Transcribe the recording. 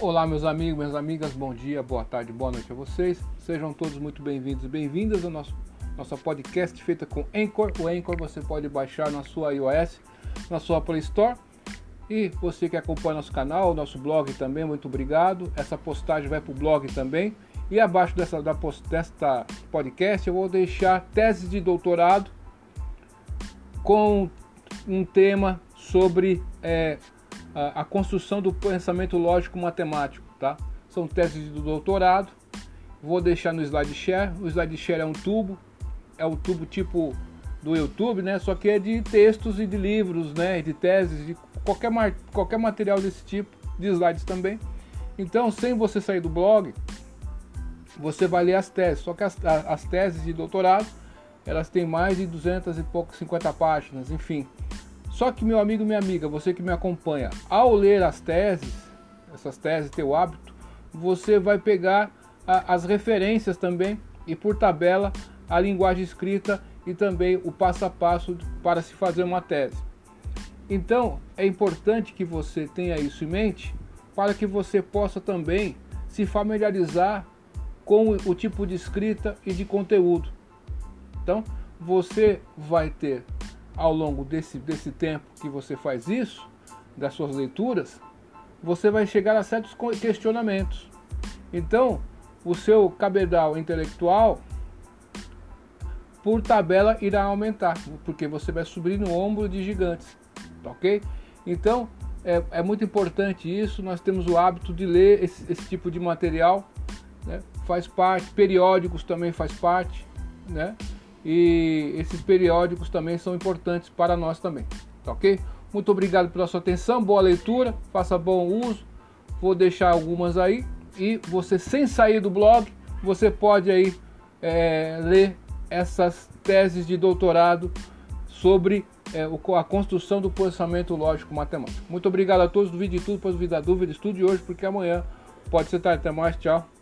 Olá, meus amigos, minhas amigas, bom dia, boa tarde, boa noite a vocês. Sejam todos muito bem-vindos e bem-vindas ao nosso nossa podcast feita com Anchor. O Anchor você pode baixar na sua iOS, na sua Play Store. E você que acompanha nosso canal, nosso blog também, muito obrigado. Essa postagem vai para o blog também. E abaixo dessa, da post, desta podcast eu vou deixar tese de doutorado com um tema sobre é, a, construção do pensamento lógico matemático, tá? São teses de doutorado. Vou deixar no slide share. O slide share é um tubo, é o tubo tipo do YouTube, né? Só que é de textos e de livros, né? De teses, de qualquer, qualquer material desse tipo, de slides também. Então, sem você sair do blog, você vai ler as teses. Só que as, as teses de doutorado, elas têm mais de 200 e pouco, 50 páginas, enfim. Só que, meu amigo, minha amiga, você que me acompanha, ao ler as teses, essas teses, teu hábito, você vai pegar a, as referências também e por tabela a linguagem escrita e também o passo a passo para se fazer uma tese. Então, é importante que você tenha isso em mente para que você possa também se familiarizar com o tipo de escrita e de conteúdo. Então, você vai ter ao longo desse, desse tempo que você faz isso, das suas leituras, você vai chegar a certos questionamentos. Então, o seu cabedal intelectual, por tabela, irá aumentar, porque você vai subir no ombro de gigantes, tá ok? Então, é, é muito importante isso. Nós temos o hábito de ler esse, esse tipo de material, né? faz parte, periódicos também faz parte, né? E esses periódicos também são importantes para nós também, tá ok? Muito obrigado pela sua atenção, boa leitura, faça bom uso, vou deixar algumas aí e você sem sair do blog, você pode aí é, ler essas teses de doutorado sobre é, a construção do processamento lógico matemático. Muito obrigado a todos, duvide de tudo, depois duvida dúvida, estude hoje, porque amanhã pode ser tarde. Até mais, tchau.